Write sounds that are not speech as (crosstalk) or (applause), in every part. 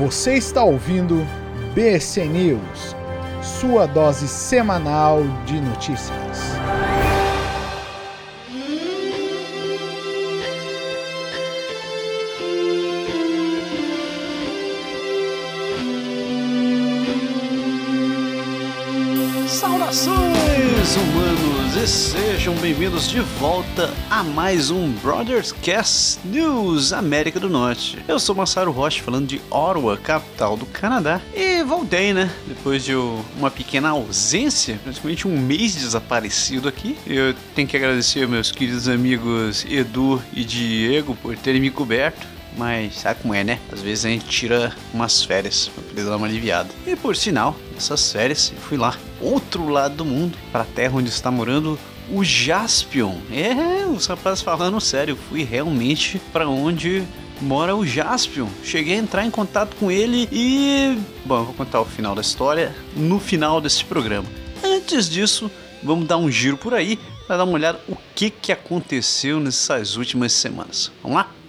Você está ouvindo BC News, sua dose semanal de notícias. Sejam bem-vindos de volta a mais um Brothers Cast News América do Norte. Eu sou Massaro Rocha, falando de Ottawa, capital do Canadá, e voltei, né? Depois de uma pequena ausência, praticamente um mês desaparecido aqui. Eu tenho que agradecer meus queridos amigos Edu e Diego por terem me coberto. Mas sabe como é, né? Às vezes a gente tira umas férias pra poder dar uma aliviada. E por sinal, essas férias eu fui lá, outro lado do mundo, para a terra onde está morando o Jaspion. É, os rapazes falando sério, fui realmente para onde mora o Jaspion. Cheguei a entrar em contato com ele e. Bom, vou contar o final da história no final desse programa. Antes disso, vamos dar um giro por aí para dar uma olhada o que, que aconteceu nessas últimas semanas. Vamos lá?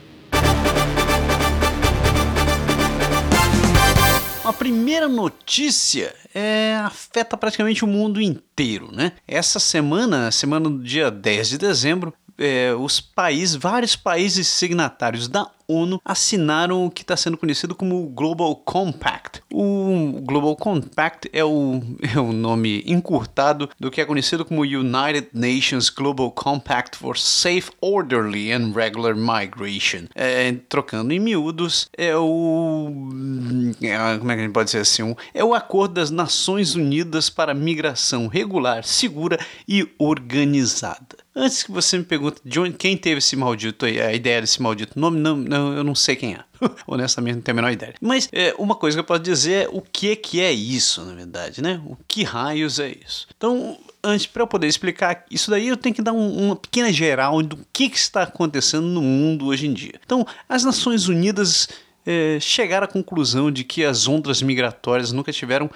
Primeira notícia é, afeta praticamente o mundo inteiro, né? Essa semana, semana do dia 10 de dezembro, é, os países, vários países signatários da ONU assinaram o que está sendo conhecido como o Global Compact. O Global Compact é o, (laughs) é o nome encurtado do que é conhecido como United Nations Global Compact for Safe, Orderly and Regular Migration. É, trocando em miúdos, é o. É, como é que a gente pode dizer assim? É o Acordo das Nações Unidas para Migração Regular, Segura e Organizada. Antes que você me pergunte de onde, quem teve esse maldito, a ideia desse maldito nome, não, não eu não sei quem é. (laughs) Honestamente, não tenho a menor ideia. Mas é, uma coisa que eu posso dizer é o que, que é isso, na verdade, né? O que raios é isso? Então, antes, para eu poder explicar isso daí, eu tenho que dar um, uma pequena geral do que, que está acontecendo no mundo hoje em dia. Então, as Nações Unidas é, chegaram à conclusão de que as ondas migratórias nunca tiveram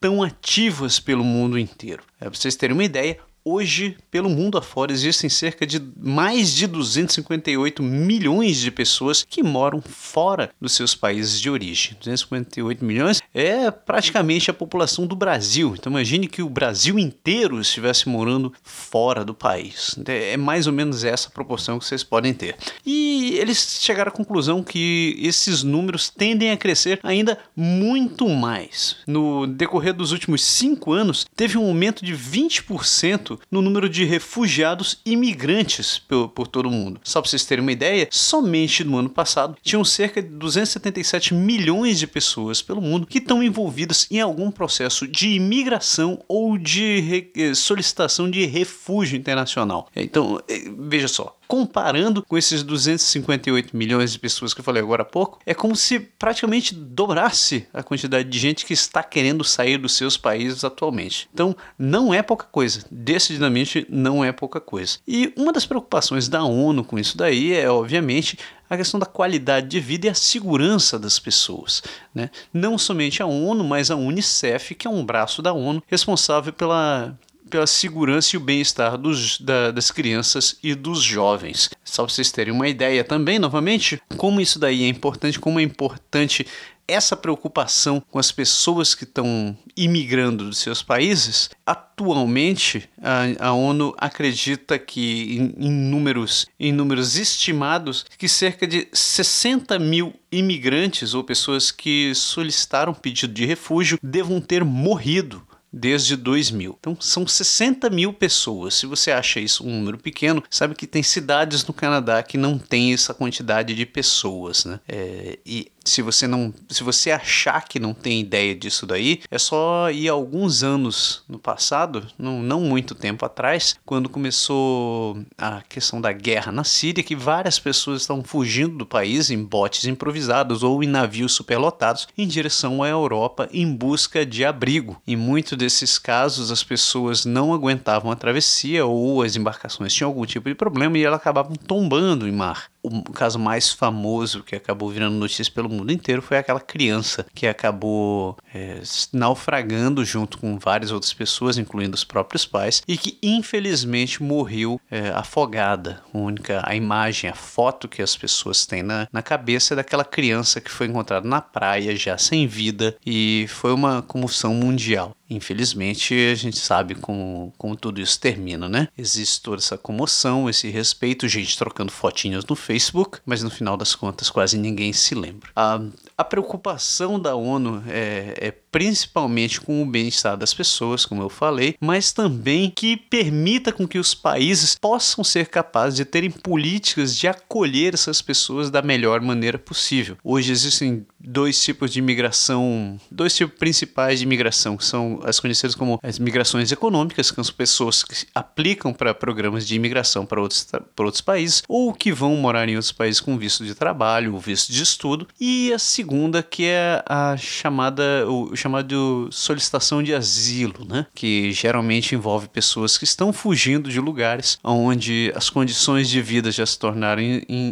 tão ativas pelo mundo inteiro. É, para vocês terem uma ideia, Hoje, pelo mundo afora, existem cerca de mais de 258 milhões de pessoas que moram fora dos seus países de origem. 258 milhões é praticamente a população do Brasil. Então imagine que o Brasil inteiro estivesse morando fora do país. É mais ou menos essa proporção que vocês podem ter. E eles chegaram à conclusão que esses números tendem a crescer ainda muito mais. No decorrer dos últimos cinco anos, teve um aumento de 20% no número de refugiados imigrantes por, por todo o mundo. Só para vocês terem uma ideia, somente no ano passado tinham cerca de 277 milhões de pessoas pelo mundo que estão envolvidas em algum processo de imigração ou de eh, solicitação de refúgio internacional. Então, eh, veja só, comparando com esses 258 milhões de pessoas que eu falei agora há pouco, é como se praticamente dobrasse a quantidade de gente que está querendo sair dos seus países atualmente. Então, não é pouca coisa. Decididamente não é pouca coisa. E uma das preocupações da ONU com isso daí é, obviamente, a questão da qualidade de vida e a segurança das pessoas. Né? Não somente a ONU, mas a Unicef, que é um braço da ONU responsável pela pela segurança e o bem-estar da, das crianças e dos jovens. Só para vocês terem uma ideia também, novamente, como isso daí é importante, como é importante essa preocupação com as pessoas que estão imigrando dos seus países, atualmente a, a ONU acredita que em, em, números, em números estimados que cerca de 60 mil imigrantes ou pessoas que solicitaram pedido de refúgio devam ter morrido desde 2000. Então são 60 mil pessoas. Se você acha isso um número pequeno, sabe que tem cidades no Canadá que não tem essa quantidade de pessoas, né? É, e se você não, se você achar que não tem ideia disso daí, é só ir alguns anos no passado, não, não muito tempo atrás, quando começou a questão da guerra na Síria, que várias pessoas estavam fugindo do país em botes improvisados ou em navios superlotados em direção à Europa em busca de abrigo. Em muitos desses casos, as pessoas não aguentavam a travessia ou as embarcações tinham algum tipo de problema e elas acabavam tombando em mar. O caso mais famoso que acabou virando notícia pelo mundo inteiro foi aquela criança que acabou é, naufragando junto com várias outras pessoas, incluindo os próprios pais, e que infelizmente morreu é, afogada. A única a imagem, a foto que as pessoas têm na, na cabeça é daquela criança que foi encontrada na praia já sem vida e foi uma comoção mundial. Infelizmente, a gente sabe como, como tudo isso termina, né? Existe toda essa comoção, esse respeito, gente trocando fotinhas no Facebook, mas no final das contas quase ninguém se lembra. A, a preocupação da ONU é, é principalmente com o bem-estar das pessoas, como eu falei, mas também que permita com que os países possam ser capazes de terem políticas de acolher essas pessoas da melhor maneira possível. Hoje existem dois tipos de imigração, dois tipos principais de imigração, que são as conhecidas como as migrações econômicas, que são pessoas que aplicam para programas de imigração para outros, para outros países, ou que vão morar em outros países com visto de trabalho ou visto de estudo, e a segunda que é a chamada o chamado solicitação de asilo, né? que geralmente envolve pessoas que estão fugindo de lugares onde as condições de vida já se tornaram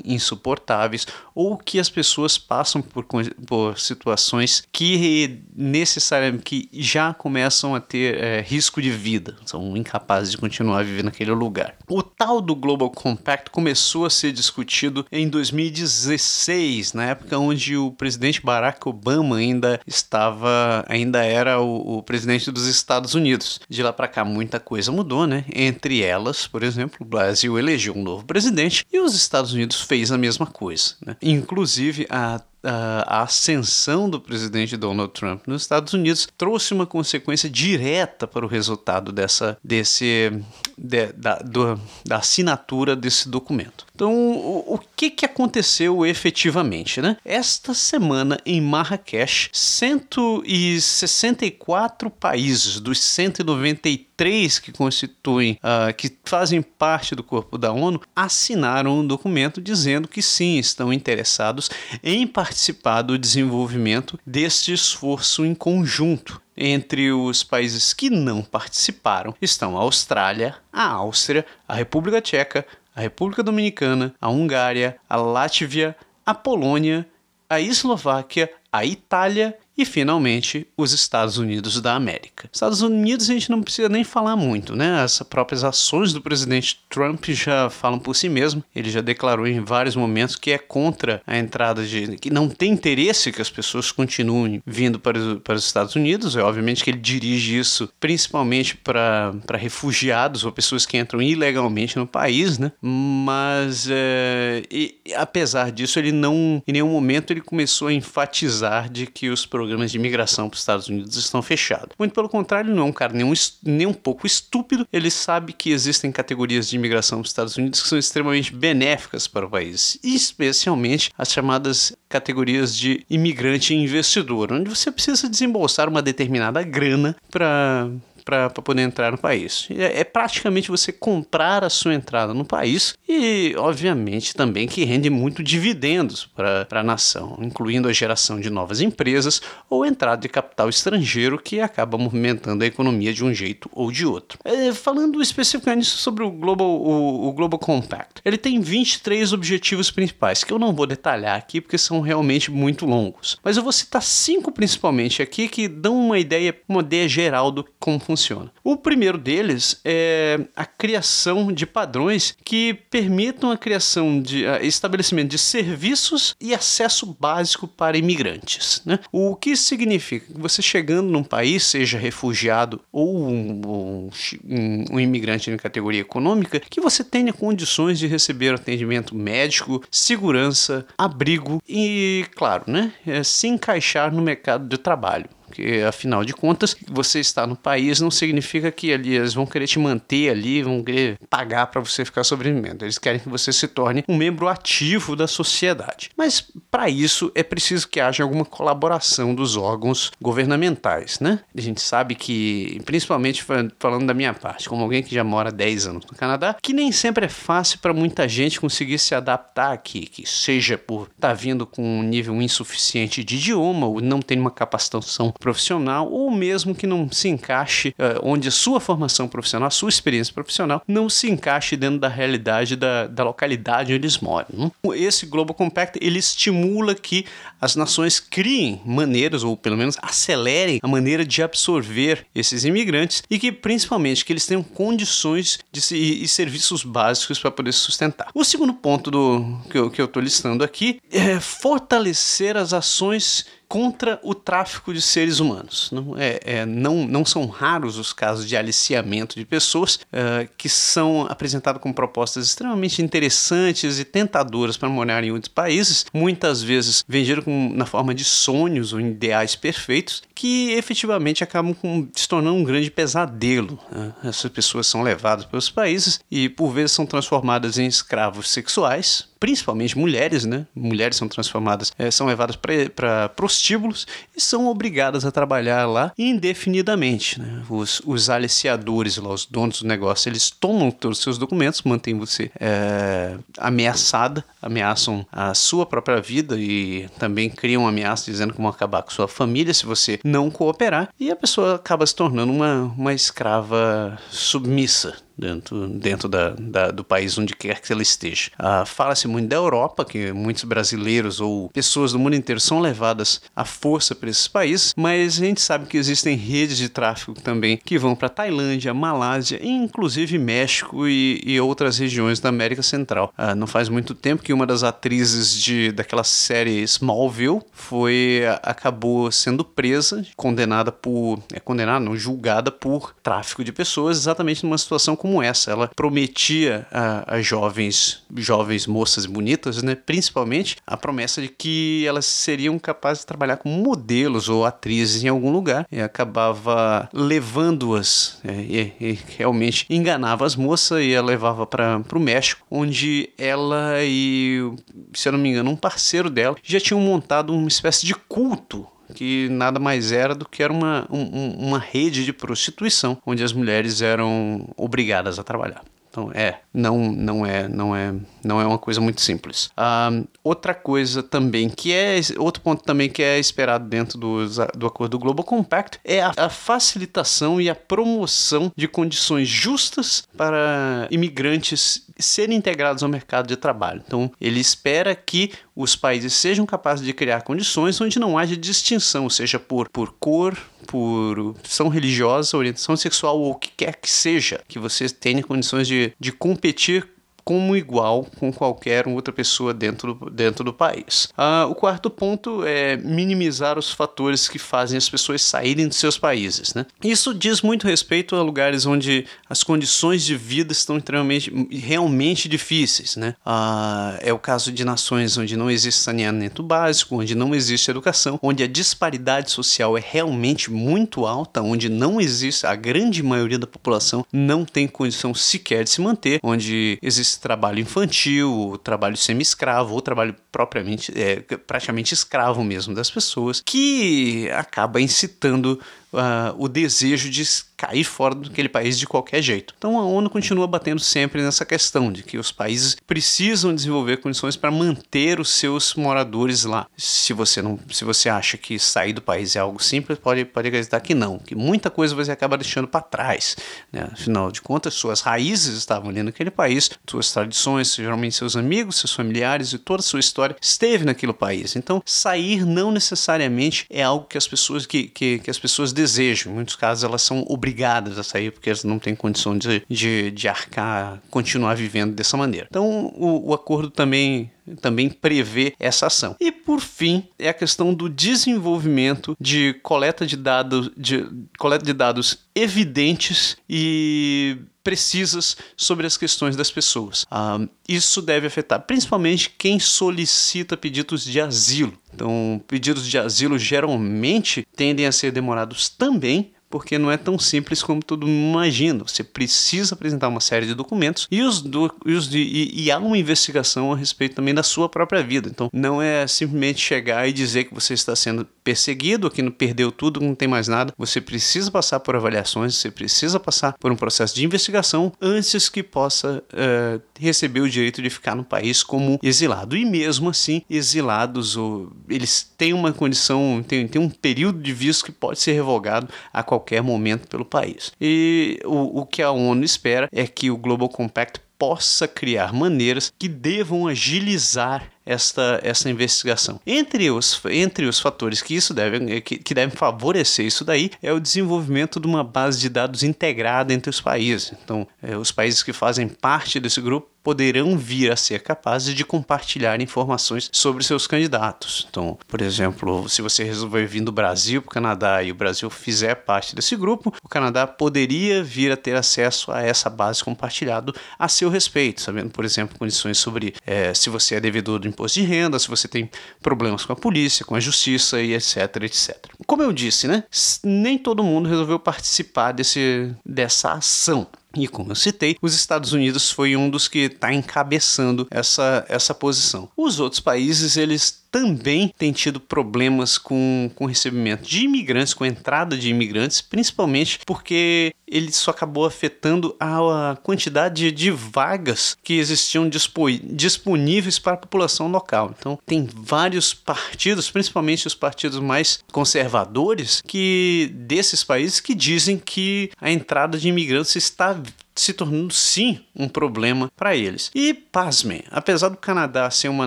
insuportáveis ou que as pessoas passam por, por situações que necessariamente que já começam a ter é, risco de vida, são incapazes de continuar vivendo naquele lugar. O tal do Global Compact começou a ser discutido em 2016, na época onde o presidente Barack Obama ainda estava ainda era o, o presidente dos Estados Unidos. De lá para cá, muita coisa mudou, né? Entre elas, por exemplo, o Brasil elegeu um novo presidente e os Estados Unidos fez a mesma coisa. Né? Inclusive, a a ascensão do presidente Donald Trump nos Estados Unidos trouxe uma consequência direta para o resultado dessa, desse, de, da, do, da assinatura desse documento. Então, o, o, que, que aconteceu efetivamente? Né? Esta semana, em Marrakech, 164 países dos 193 que constituem, uh, que fazem parte do corpo da ONU, assinaram um documento dizendo que sim, estão interessados em participar do desenvolvimento deste esforço em conjunto. Entre os países que não participaram estão a Austrália, a Áustria, a República Tcheca, a República Dominicana, a Hungária, a Látvia, a Polônia, a Eslováquia, a Itália e finalmente os Estados Unidos da América. Estados Unidos a gente não precisa nem falar muito, né? As próprias ações do presidente Trump já falam por si mesmo. Ele já declarou em vários momentos que é contra a entrada de. que não tem interesse que as pessoas continuem vindo para, para os Estados Unidos. É obviamente que ele dirige isso principalmente para refugiados ou pessoas que entram ilegalmente no país, né? Mas é, e, apesar disso, ele não. em nenhum momento ele começou a enfatizar de que os programas de imigração para os Estados Unidos estão fechados. Muito pelo contrário, não é um cara nem um, nem um pouco estúpido. Ele sabe que existem categorias de imigração para os Estados Unidos que são extremamente benéficas para o país, especialmente as chamadas categorias de imigrante e investidor, onde você precisa desembolsar uma determinada grana para para poder entrar no país. É, é, praticamente você comprar a sua entrada no país e, obviamente, também que rende muito dividendos para a nação, incluindo a geração de novas empresas ou entrada de capital estrangeiro que acaba movimentando a economia de um jeito ou de outro. É, falando especificamente sobre o Global, o, o Global Compact, ele tem 23 objetivos principais, que eu não vou detalhar aqui porque são realmente muito longos, mas eu vou citar cinco principalmente aqui que dão uma ideia, uma ideia geral do como funciona. O primeiro deles é a criação de padrões que permitam a criação de a estabelecimento de serviços e acesso básico para imigrantes. Né? O que significa que você chegando num país, seja refugiado ou um, um, um imigrante em categoria econômica, que você tenha condições de receber atendimento médico, segurança, abrigo e, claro, né, é, se encaixar no mercado de trabalho. Porque, afinal de contas, você estar no país não significa que ali eles vão querer te manter ali, vão querer pagar para você ficar sobrevivendo. Eles querem que você se torne um membro ativo da sociedade. Mas, para isso, é preciso que haja alguma colaboração dos órgãos governamentais, né? A gente sabe que, principalmente falando da minha parte, como alguém que já mora 10 anos no Canadá, que nem sempre é fácil para muita gente conseguir se adaptar aqui, que seja por estar tá vindo com um nível insuficiente de idioma ou não ter uma capacitação profissional ou mesmo que não se encaixe, uh, onde a sua formação profissional, a sua experiência profissional não se encaixe dentro da realidade da, da localidade onde eles moram. Né? Esse Global Compact ele estimula que as nações criem maneiras, ou pelo menos acelerem a maneira de absorver esses imigrantes e que principalmente que eles tenham condições de se, e, serviços básicos para poder sustentar. O segundo ponto do, que eu estou listando aqui é fortalecer as ações contra o tráfico de seres humanos. Não, é, é, não, não são raros os casos de aliciamento de pessoas uh, que são apresentados com propostas extremamente interessantes e tentadoras para morar em outros países, muitas vezes vendidas na forma de sonhos ou ideais perfeitos, que efetivamente acabam com, se tornando um grande pesadelo. Né? Essas pessoas são levadas pelos países e por vezes são transformadas em escravos sexuais, principalmente mulheres, né? Mulheres são transformadas, é, são levadas para prostíbulos e são obrigadas a trabalhar lá indefinidamente. Né? Os, os aliciadores, lá, os donos do negócio, eles tomam todos os seus documentos, mantêm você é, ameaçada, ameaçam a sua própria vida e também criam ameaças dizendo que vão acabar com sua família se você não cooperar e a pessoa acaba se tornando uma, uma escrava submissa dentro, dentro da, da, do país onde quer que ela esteja. Ah, Fala-se muito da Europa, que muitos brasileiros ou pessoas do mundo inteiro são levadas à força para esses países, mas a gente sabe que existem redes de tráfico também que vão para Tailândia, Malásia, inclusive México e, e, outras regiões da América Central. Ah, não faz muito tempo que uma das atrizes de, daquela série Smallville foi acabou sendo presa, condenada por é condenada, não julgada por tráfico de pessoas, exatamente numa situação como como essa. Ela prometia a, a jovens, jovens moças bonitas, né, principalmente, a promessa de que elas seriam capazes de trabalhar como modelos ou atrizes em algum lugar e acabava levando-as é, e, e, realmente enganava as moças e a levava para o México, onde ela e, se eu não me engano, um parceiro dela já tinham montado uma espécie de culto que nada mais era do que era uma, um, uma rede de prostituição, onde as mulheres eram obrigadas a trabalhar. Então, é, não, não é, não é, não é uma coisa muito simples. Uh, outra coisa também que é, outro ponto também que é esperado dentro do, do acordo Global Compact é a, a facilitação e a promoção de condições justas para imigrantes serem integrados ao mercado de trabalho. Então, ele espera que os países sejam capazes de criar condições onde não haja distinção, seja por, por cor, por opção religiosa, orientação sexual ou o que quer que seja, que você tenha condições de, de competir como igual com qualquer outra pessoa dentro do, dentro do país. Ah, o quarto ponto é minimizar os fatores que fazem as pessoas saírem de seus países. Né? Isso diz muito respeito a lugares onde as condições de vida estão extremamente, realmente difíceis. Né? Ah, é o caso de nações onde não existe saneamento básico, onde não existe educação, onde a disparidade social é realmente muito alta, onde não existe, a grande maioria da população não tem condição sequer de se manter, onde existe trabalho infantil, trabalho semi-escravo, ou trabalho propriamente, é, praticamente escravo mesmo das pessoas, que acaba incitando uh, o desejo de cair fora daquele país de qualquer jeito. Então a ONU continua batendo sempre nessa questão de que os países precisam desenvolver condições para manter os seus moradores lá. Se você não, se você acha que sair do país é algo simples, pode pode acreditar que não, que muita coisa você acaba deixando para trás. Né? Afinal de contas, suas raízes estavam ali naquele país, suas tradições, geralmente seus amigos, seus familiares e toda a sua história esteve naquele país. Então sair não necessariamente é algo que as pessoas que, que, que as pessoas desejam. Em muitos casos elas são obrigadas a sair porque elas não têm condição de, de, de arcar, continuar vivendo dessa maneira. Então o, o acordo também também prevê essa ação. E por fim, é a questão do desenvolvimento de coleta de dados, de coleta de dados evidentes e precisas sobre as questões das pessoas. Ah, isso deve afetar principalmente quem solicita pedidos de asilo. Então, pedidos de asilo geralmente tendem a ser demorados também porque não é tão simples como todo mundo imagina. Você precisa apresentar uma série de documentos e, os do, e, os de, e, e há uma investigação a respeito também da sua própria vida. Então, não é simplesmente chegar e dizer que você está sendo perseguido, que não perdeu tudo, não tem mais nada. Você precisa passar por avaliações, você precisa passar por um processo de investigação antes que possa uh, receber o direito de ficar no país como exilado. E mesmo assim, exilados, ou, eles têm uma condição, tem, tem um período de visto que pode ser revogado a qualquer momento pelo país. E o, o que a ONU espera é que o Global Compact possa criar maneiras que devam agilizar esta, esta investigação. Entre os, entre os fatores que isso deve, que, que devem favorecer isso daí é o desenvolvimento de uma base de dados integrada entre os países. Então, é, os países que fazem parte desse grupo poderão vir a ser capazes de compartilhar informações sobre seus candidatos. Então, por exemplo, se você resolver vir do Brasil para o Canadá e o Brasil fizer parte desse grupo, o Canadá poderia vir a ter acesso a essa base compartilhada a seu respeito, sabendo, por exemplo, condições sobre é, se você é devedor do imposto de renda, se você tem problemas com a polícia, com a justiça e etc, etc. Como eu disse, né, nem todo mundo resolveu participar desse, dessa ação. E como eu citei, os Estados Unidos foi um dos que está encabeçando essa, essa posição. Os outros países, eles também tem tido problemas com, com recebimento de imigrantes, com entrada de imigrantes, principalmente porque ele só acabou afetando a, a quantidade de vagas que existiam dispo, disponíveis para a população local. Então, tem vários partidos, principalmente os partidos mais conservadores, que desses países que dizem que a entrada de imigrantes está se tornando sim um problema para eles. E pasmem, apesar do Canadá ser uma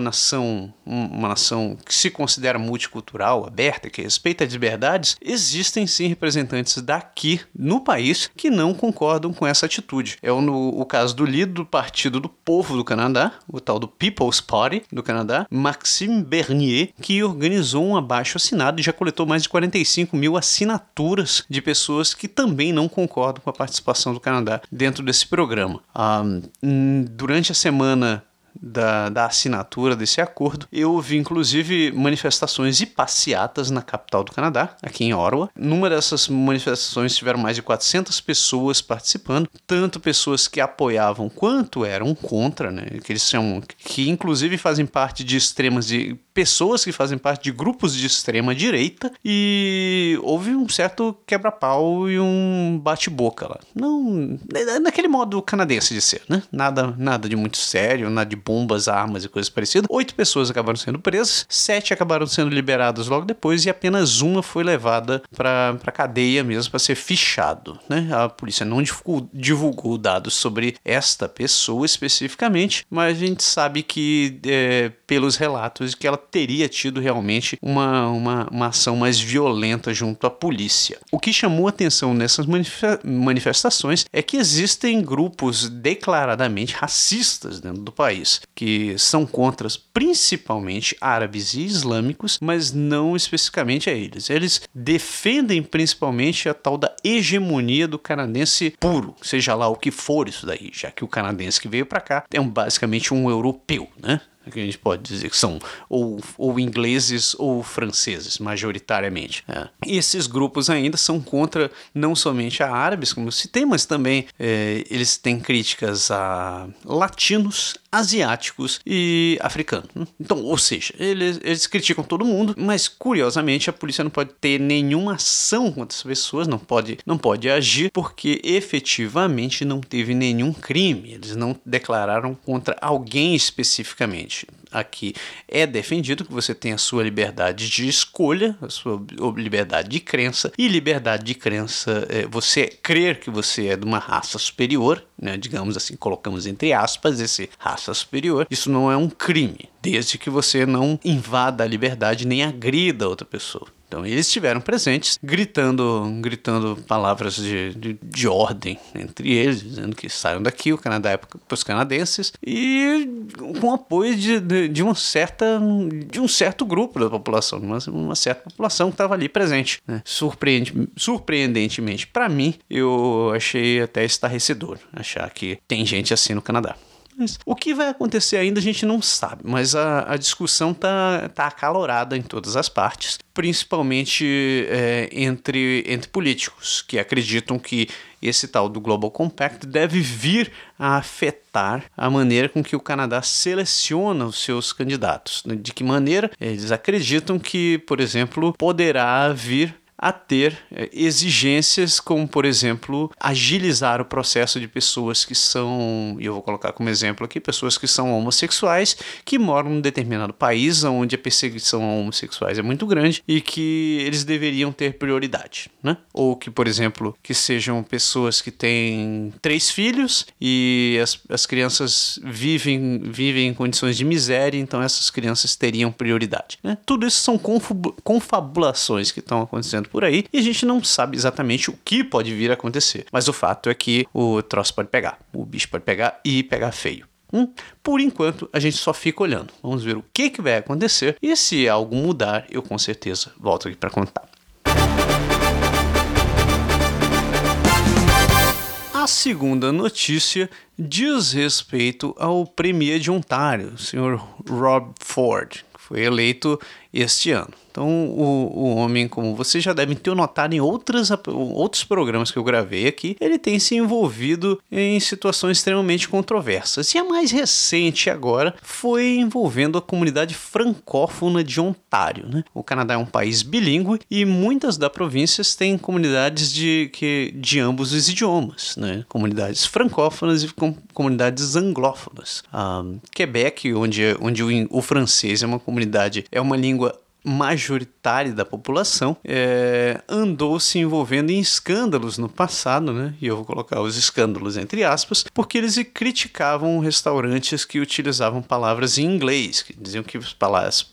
nação, uma nação que se considera multicultural, aberta, que respeita as liberdades, existem sim representantes daqui no país que não concordam com essa atitude. É o, no, o caso do líder do Partido do Povo do Canadá, o tal do People's Party do Canadá, Maxime Bernier, que organizou um abaixo assinado e já coletou mais de 45 mil assinaturas de pessoas que também não concordam com a participação do Canadá dentro desse programa. Durante a semana da, da assinatura desse acordo, eu vi inclusive manifestações e passeatas na capital do Canadá, aqui em Ottawa. Numa dessas manifestações tiveram mais de 400 pessoas participando, tanto pessoas que apoiavam quanto eram contra, né? Que eles chamam, que inclusive fazem parte de extremas de pessoas que fazem parte de grupos de extrema direita e houve um certo quebra-pau e um bate-boca lá. Não, naquele modo canadense de ser, né? Nada, nada de muito sério, nada de bombas, armas e coisas parecidas. Oito pessoas acabaram sendo presas, sete acabaram sendo liberadas logo depois e apenas uma foi levada para cadeia mesmo para ser fichado. Né? A polícia não divulgou, dados sobre esta pessoa especificamente, mas a gente sabe que é, pelos relatos que ela teria tido realmente uma, uma, uma ação mais violenta junto à polícia. O que chamou atenção nessas manifestações é que existem grupos declaradamente racistas dentro do país que são contra principalmente árabes e islâmicos, mas não especificamente a eles. Eles defendem principalmente a tal da hegemonia do canadense puro, seja lá o que for isso daí, já que o canadense que veio para cá é um, basicamente um europeu, né? Que a gente pode dizer que são ou, ou ingleses ou franceses, majoritariamente. É. Esses grupos ainda são contra não somente a árabes, como eu citei, mas também é, eles têm críticas a latinos, asiáticos e africanos. Então, ou seja, eles, eles criticam todo mundo, mas curiosamente a polícia não pode ter nenhuma ação contra essas pessoas, não pode, não pode agir, porque efetivamente não teve nenhum crime. Eles não declararam contra alguém especificamente aqui. É defendido que você tem a sua liberdade de escolha, a sua liberdade de crença, e liberdade de crença é você crer que você é de uma raça superior, né, digamos assim, colocamos entre aspas esse raça superior, isso não é um crime, desde que você não invada a liberdade nem agrida outra pessoa. Então eles estiveram presentes, gritando, gritando palavras de, de, de, ordem entre eles, dizendo que saiam daqui, o Canadá é para os canadenses, e com apoio de, de, de, uma certa, de um certo grupo da população, uma, uma certa população que estava ali presente. Né? Surpreende, surpreendentemente, para mim, eu achei até estarrecedor achar que tem gente assim no Canadá. Mas o que vai acontecer ainda a gente não sabe, mas a, a discussão tá, tá acalorada em todas as partes, principalmente é, entre, entre políticos, que acreditam que esse tal do Global Compact deve vir a afetar a maneira com que o Canadá seleciona os seus candidatos. De que maneira eles acreditam que, por exemplo, poderá vir a ter é, exigências como, por exemplo, agilizar o processo de pessoas que são, e eu vou colocar como exemplo aqui, pessoas que são homossexuais, que moram em um determinado país onde a perseguição a homossexuais é muito grande e que eles deveriam ter prioridade, né? Ou que, por exemplo, que sejam pessoas que têm três filhos e as, as crianças vivem, vivem em condições de miséria, então essas crianças teriam prioridade, né? Tudo isso são confabulações que estão acontecendo acontecendo por aí e a gente não sabe exatamente o que pode vir a acontecer. Mas o fato é que o troço pode pegar, o bicho pode pegar e pegar feio. Hum, por enquanto, a gente só fica olhando. Vamos ver o que, que vai acontecer e se algo mudar, eu com certeza volto aqui para contar. A segunda notícia diz respeito ao Premier de Ontário, o Sr. Rob Ford, que foi eleito este ano. Então, o, o homem, como vocês já devem ter notado em outras, outros programas que eu gravei aqui, ele tem se envolvido em situações extremamente controversas. E a mais recente agora foi envolvendo a comunidade francófona de Ontário. Né? O Canadá é um país bilíngue e muitas das províncias têm comunidades de, que, de ambos os idiomas, né? comunidades francófonas e com, comunidades anglófonas. Um, Quebec, onde, onde o, o francês é uma comunidade, é uma língua majori majoritária da população é, andou se envolvendo em escândalos no passado, né? E eu vou colocar os escândalos entre aspas, porque eles criticavam restaurantes que utilizavam palavras em inglês, que diziam que os,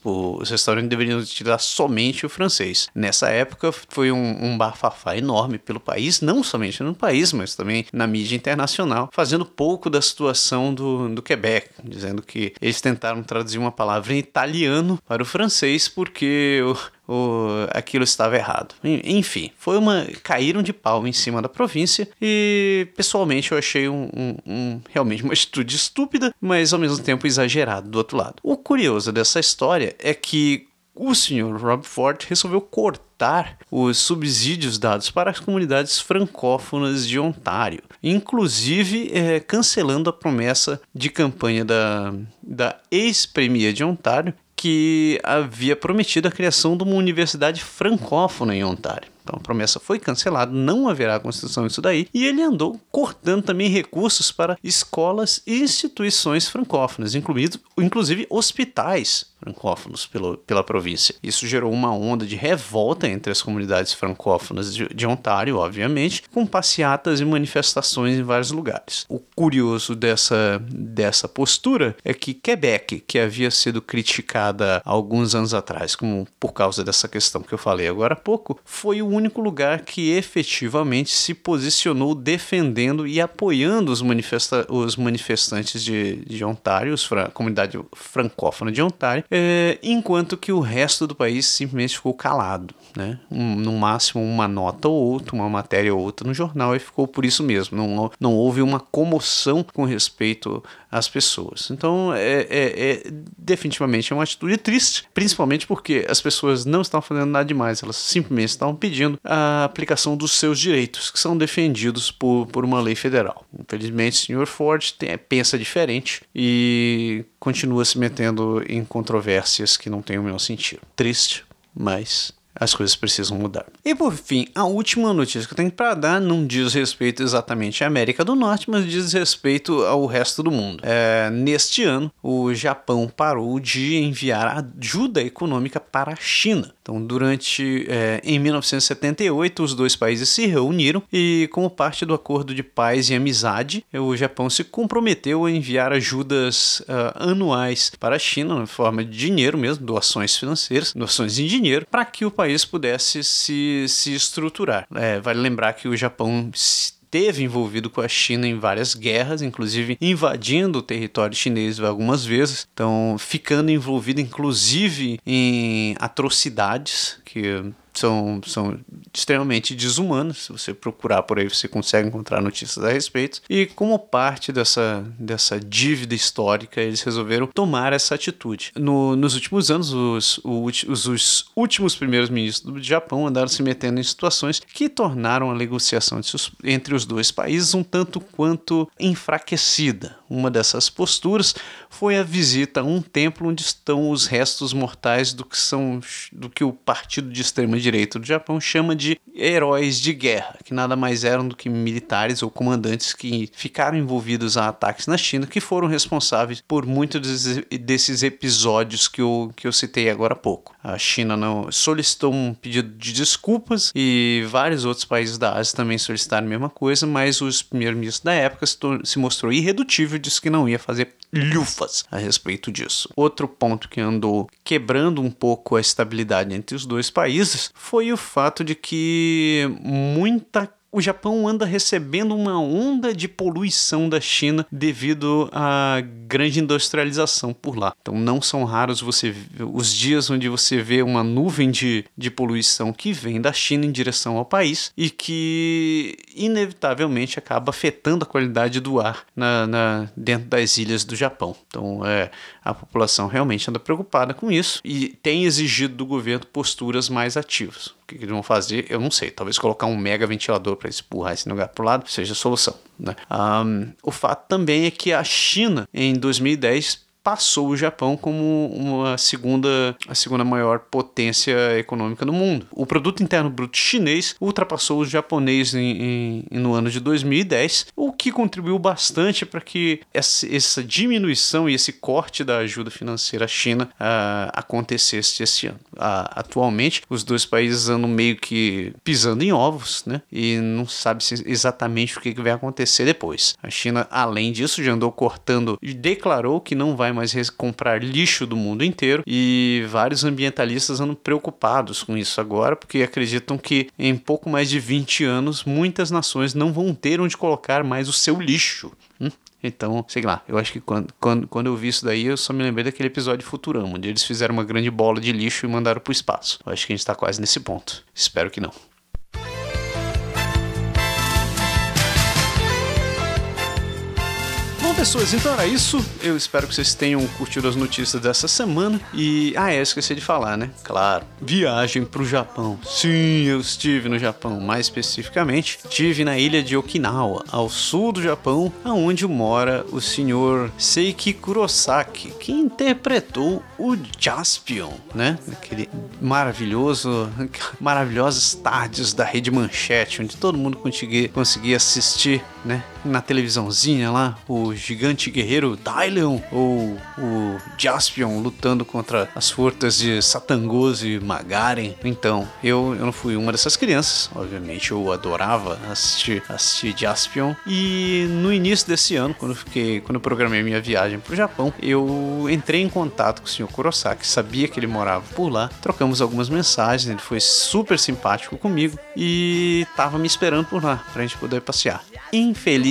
os restaurantes deveriam utilizar somente o francês. Nessa época foi um, um bafafá enorme pelo país, não somente no país, mas também na mídia internacional, fazendo pouco da situação do, do Quebec, dizendo que eles tentaram traduzir uma palavra em italiano para o francês porque o, o, aquilo estava errado. Enfim, foi uma. caíram de pau em cima da província e pessoalmente eu achei um, um, um, realmente uma atitude estúpida, mas ao mesmo tempo exagerado do outro lado. O curioso dessa história é que o senhor Rob Ford resolveu cortar os subsídios dados para as comunidades francófonas de Ontário, inclusive é, cancelando a promessa de campanha da, da ex-premier de Ontário, que havia prometido a criação de uma universidade francófona em Ontário. Então a promessa foi cancelada, não haverá construção disso daí, e ele andou cortando também recursos para escolas e instituições francófonas, inclusive hospitais francófonos pelo, pela província. Isso gerou uma onda de revolta entre as comunidades francófonas de, de, Ontário, obviamente, com passeatas e manifestações em vários lugares. O curioso dessa, dessa postura é que Quebec, que havia sido criticada alguns anos atrás como por causa dessa questão que eu falei agora há pouco, foi o único lugar que efetivamente se posicionou defendendo e apoiando os, manifesta os manifestantes de, de Ontário, a comunidade francófona de Ontário, é, enquanto que o resto do país simplesmente ficou calado. Né? Um, no máximo uma nota ou outra, uma matéria ou outra no jornal e ficou por isso mesmo. Não, não houve uma comoção com respeito às pessoas. Então, é, é, é definitivamente é uma atitude triste, principalmente porque as pessoas não estão fazendo nada demais, elas simplesmente estão pedindo a aplicação dos seus direitos, que são defendidos por, por uma lei federal. Infelizmente, o senhor Ford tem, pensa diferente e continua se metendo em controvérsias que não têm o menor sentido. Triste, mas as coisas precisam mudar. E por fim, a última notícia que eu tenho para dar não diz respeito exatamente à América do Norte, mas diz respeito ao resto do mundo. É, neste ano, o Japão parou de enviar ajuda econômica para a China. Então, durante é, em 1978, os dois países se reuniram e, como parte do acordo de paz e amizade, o Japão se comprometeu a enviar ajudas uh, anuais para a China, na forma de dinheiro mesmo, doações financeiras, doações em dinheiro, para que o país pudesse se, se estruturar. É, vale lembrar que o Japão esteve envolvido com a China em várias guerras, inclusive invadindo o território chinês algumas vezes, então ficando envolvido inclusive em atrocidades que são, são extremamente desumanos. Se você procurar por aí, você consegue encontrar notícias a respeito. E como parte dessa, dessa dívida histórica, eles resolveram tomar essa atitude. No, nos últimos anos, os, os, os últimos primeiros ministros do Japão andaram se metendo em situações que tornaram a negociação entre os dois países um tanto quanto enfraquecida. Uma dessas posturas foi a visita a um templo onde estão os restos mortais do que são do que o partido de extrema direita do Japão chama de heróis de guerra, que nada mais eram do que militares ou comandantes que ficaram envolvidos a ataques na China, que foram responsáveis por muitos desses episódios que eu, que eu citei agora há pouco. A China não solicitou um pedido de desculpas e vários outros países da Ásia também solicitaram a mesma coisa, mas os primeiros-ministros da época se mostrou irredutível e disse que não ia fazer lufas a respeito disso. Outro ponto que andou quebrando um pouco a estabilidade entre os dois países foi o fato de que muita o Japão anda recebendo uma onda de poluição da China devido à grande industrialização por lá. Então não são raros você os dias onde você vê uma nuvem de, de poluição que vem da China em direção ao país e que inevitavelmente acaba afetando a qualidade do ar na, na dentro das ilhas do Japão. Então é, a população realmente anda preocupada com isso e tem exigido do governo posturas mais ativas. Que eles vão fazer, eu não sei. Talvez colocar um mega ventilador para empurrar esse lugar para o lado seja a solução. Né? Um, o fato também é que a China, em 2010, passou o Japão como uma segunda, a segunda maior potência econômica do mundo. O produto interno bruto chinês ultrapassou o japonês em, em, no ano de 2010, o que contribuiu bastante para que essa, essa, diminuição e esse corte da ajuda financeira à China uh, acontecesse esse ano. Uh, atualmente, os dois países andam meio que pisando em ovos, né? E não sabe exatamente o que vai acontecer depois. A China, além disso, já andou cortando e declarou que não vai vai mais comprar lixo do mundo inteiro e vários ambientalistas andam preocupados com isso agora, porque acreditam que em pouco mais de 20 anos muitas nações não vão ter onde colocar mais o seu lixo. Hum? Então, sei lá, eu acho que quando, quando, quando eu vi isso daí, eu só me lembrei daquele episódio Futurama, onde eles fizeram uma grande bola de lixo e mandaram para o espaço. Eu acho que a gente está quase nesse ponto. Espero que não. Pessoas, então era isso. Eu espero que vocês tenham curtido as notícias dessa semana. E, ah, é, esqueci de falar, né? Claro, viagem pro Japão. Sim, eu estive no Japão, mais especificamente, estive na ilha de Okinawa, ao sul do Japão, aonde mora o senhor Seiki Kurosaki, que interpretou o Jaspion, né? Aquele maravilhoso, (laughs) maravilhosas tardes da Rede Manchete, onde todo mundo conseguia, conseguia assistir, né? Na televisãozinha lá, o gigante guerreiro Dylion ou o Jaspion lutando contra as forças de Satangos e Magaren. Então, eu, eu não fui uma dessas crianças, obviamente eu adorava assistir, assistir Jaspion. E no início desse ano, quando eu, fiquei, quando eu programei minha viagem para o Japão, eu entrei em contato com o Sr. Kurosaki, sabia que ele morava por lá, trocamos algumas mensagens, ele foi super simpático comigo e estava me esperando por lá para a gente poder passear.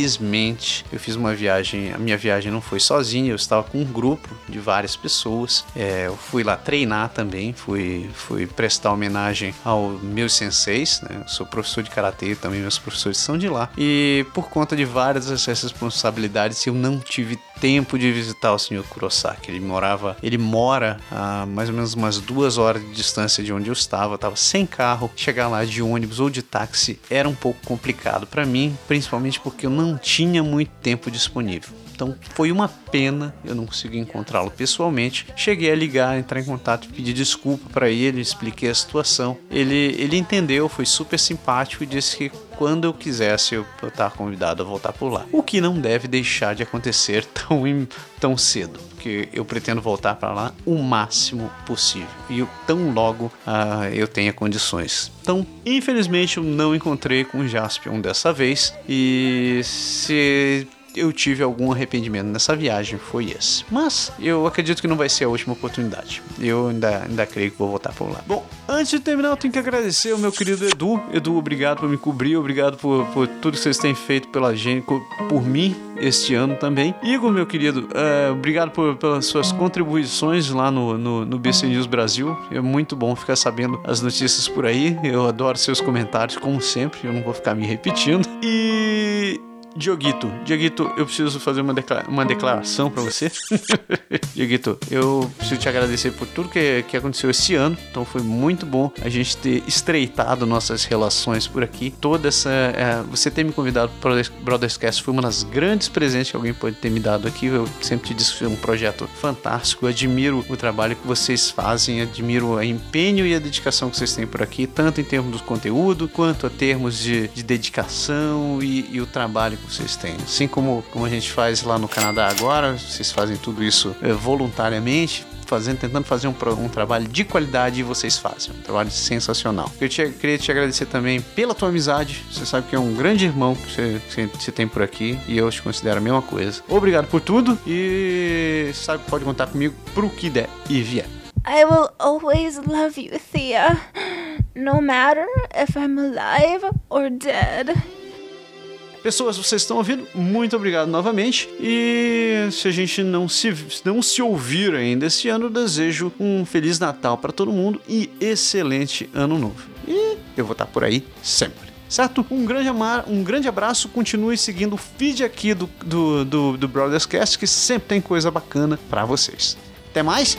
Infelizmente, eu fiz uma viagem, a minha viagem não foi sozinha, eu estava com um grupo de várias pessoas. É, eu fui lá treinar também, fui, fui prestar homenagem aos meus senseis, né? Eu sou professor de karatê, também meus professores são de lá. E por conta de várias dessas responsabilidades, eu não tive tempo de visitar o senhor Kurosaki. Ele morava, ele mora a mais ou menos umas duas horas de distância de onde eu estava. Eu estava sem carro, chegar lá de ônibus ou de táxi era um pouco complicado para mim, principalmente porque eu não tinha muito tempo disponível. Então foi uma pena eu não consegui encontrá-lo pessoalmente. Cheguei a ligar, entrar em contato, pedir desculpa para ele, expliquei a situação. Ele, ele entendeu, foi super simpático e disse que quando eu quisesse eu estava convidado a voltar por lá. O que não deve deixar de acontecer (laughs) tão, tão cedo, porque eu pretendo voltar para lá o máximo possível e tão logo uh, eu tenha condições. Então, infelizmente, eu não encontrei com o Jaspion dessa vez e se eu tive algum arrependimento nessa viagem foi esse. Mas eu acredito que não vai ser a última oportunidade. Eu ainda, ainda creio que vou voltar por lá. Bom, antes de terminar, eu tenho que agradecer ao meu querido Edu. Edu, obrigado por me cobrir, obrigado por, por tudo que vocês têm feito pela gente, por mim este ano também. Igor, meu querido, uh, obrigado por, pelas suas contribuições lá no, no, no BC News Brasil. É muito bom ficar sabendo as notícias por aí. Eu adoro seus comentários, como sempre. Eu não vou ficar me repetindo. E Dioguito, Dioguito, eu preciso fazer uma, uma declaração para você. (laughs) Dioguito, eu preciso te agradecer por tudo que, que aconteceu esse ano. Então foi muito bom a gente ter estreitado nossas relações por aqui. Toda essa. É, você ter me convidado para o Brotherscast foi uma das grandes presentes que alguém pode ter me dado aqui. Eu sempre te disse que foi um projeto fantástico. Eu admiro o trabalho que vocês fazem, admiro o empenho e a dedicação que vocês têm por aqui, tanto em termos do conteúdo, quanto a termos de, de dedicação e, e o trabalho vocês têm. Assim como, como a gente faz lá no Canadá agora, vocês fazem tudo isso é, voluntariamente, fazendo, tentando fazer um, um, trabalho de qualidade e vocês fazem. Um trabalho sensacional. Eu te, queria te agradecer também pela tua amizade. Você sabe que é um grande irmão que você, que você tem por aqui e eu te considero a mesma coisa. Obrigado por tudo e sabe que pode contar comigo pro que der e vier. I will always love you, Thea. No matter if I'm alive or dead. Pessoas, vocês estão ouvindo? Muito obrigado novamente. E se a gente não se, não se ouvir ainda esse ano, desejo um Feliz Natal para todo mundo e excelente Ano Novo. E eu vou estar por aí sempre certo? Um grande, amar, um grande abraço, continue seguindo o feed aqui do, do, do, do Brothers Cast, que sempre tem coisa bacana para vocês. Até mais!